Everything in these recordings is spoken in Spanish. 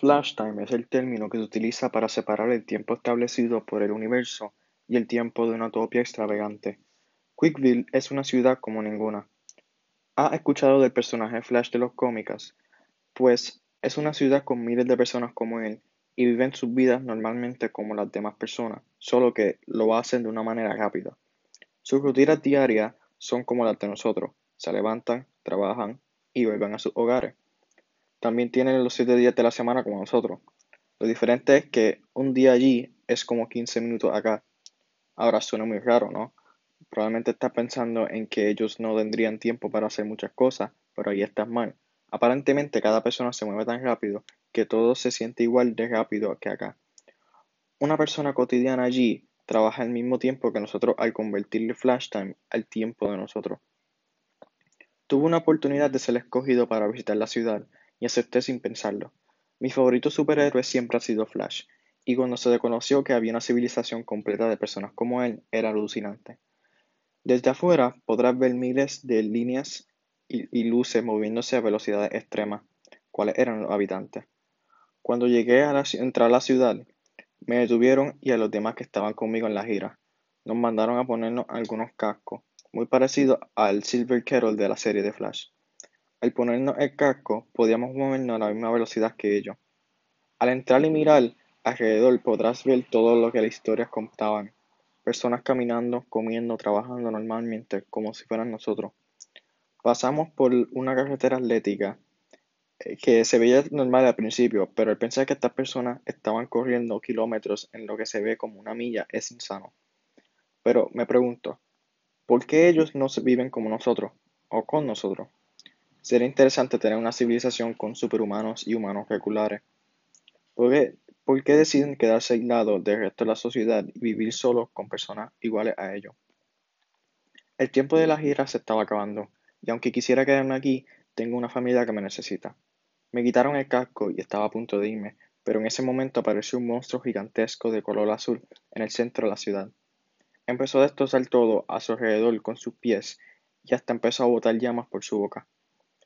Flash time es el término que se utiliza para separar el tiempo establecido por el universo y el tiempo de una utopía extravagante. Quickville es una ciudad como ninguna. ¿Has escuchado del personaje Flash de los cómicas? Pues es una ciudad con miles de personas como él y viven sus vidas normalmente como las demás personas, solo que lo hacen de una manera rápida. Sus rutinas diarias son como las de nosotros. Se levantan, trabajan y vuelven a sus hogares. También tienen los siete días de la semana como nosotros. Lo diferente es que un día allí es como 15 minutos acá. Ahora suena muy raro, ¿no? Probablemente estás pensando en que ellos no tendrían tiempo para hacer muchas cosas, pero ahí estás mal. Aparentemente cada persona se mueve tan rápido que todo se siente igual de rápido que acá. Una persona cotidiana allí trabaja el mismo tiempo que nosotros al convertirle flash time al tiempo de nosotros. Tuve una oportunidad de ser escogido para visitar la ciudad y acepté sin pensarlo. Mi favorito superhéroe siempre ha sido Flash, y cuando se reconoció que había una civilización completa de personas como él, era alucinante. Desde afuera podrás ver miles de líneas y, luces moviéndose a velocidades extremas, cuáles eran los habitantes. Cuando llegué a entrar a la ciudad, me detuvieron y a los demás que estaban conmigo en la gira. Nos mandaron a ponernos algunos cascos, muy parecidos al Silver Kettle de la serie de Flash. Al ponernos el casco, podíamos movernos a la misma velocidad que ellos. Al entrar y mirar alrededor podrás ver todo lo que las historias contaban. Personas caminando, comiendo, trabajando normalmente, como si fueran nosotros. Pasamos por una carretera atlética eh, que se veía normal al principio, pero el pensar que estas personas estaban corriendo kilómetros en lo que se ve como una milla es insano. Pero me pregunto, ¿por qué ellos no viven como nosotros o con nosotros? Sería interesante tener una civilización con superhumanos y humanos regulares. ¿Por qué, deciden quedarse aislados del resto de la sociedad y vivir solos con personas iguales a ellos? El tiempo de la gira se estaba acabando, y aunque quisiera quedarme aquí, tengo una familia que me necesita. Me quitaron el casco y estaba a punto de irme, pero en ese momento apareció un monstruo gigantesco de color azul en el centro de la ciudad. Empezó a destrozar todo a su alrededor con sus pies y hasta empezó a botar llamas por su boca.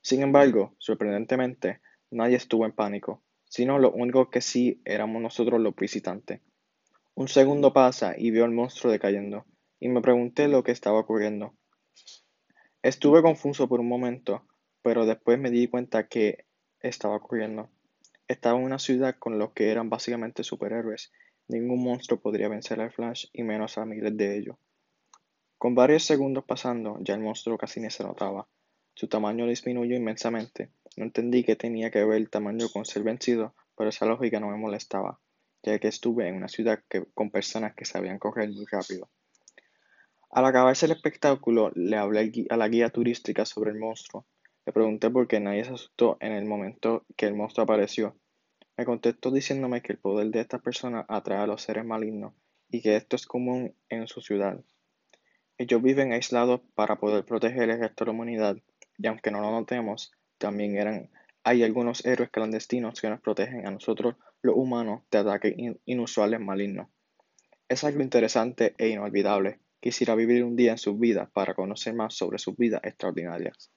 Sin embargo, sorprendentemente, nadie estuvo en pánico, sino lo único que sí éramos nosotros los visitantes. Un segundo pasa y vio al monstruo decayendo, y me pregunté lo que estaba ocurriendo. Estuve confuso por un momento, pero después me di cuenta que estaba ocurriendo. Estaba en una ciudad con los que eran básicamente superhéroes. Ningún monstruo podría vencer al Flash y menos a miles de ellos. Con varios segundos pasando, ya el monstruo casi ni se notaba. Su tamaño disminuyó inmensamente. No entendí qué tenía que ver el tamaño con ser vencido, pero esa lógica no me molestaba, ya que estuve en una ciudad con personas que sabían correr muy rápido. Al acabarse el espectáculo, le hablé a la guía turística sobre el monstruo. Le pregunté por qué nadie se asustó en el momento que el monstruo apareció. Me contestó diciéndome que el poder de esta persona atrae a los seres malignos y que esto es común en su ciudad. Ellos viven aislados para poder proteger el resto de la humanidad y aunque no lo notemos, también eran, hay algunos héroes clandestinos que nos protegen a nosotros, los humanos, de ataques inusuales malignos. Es algo interesante e inolvidable. Quisiera vivir un día en sus vidas para conocer más sobre sus vidas extraordinarias.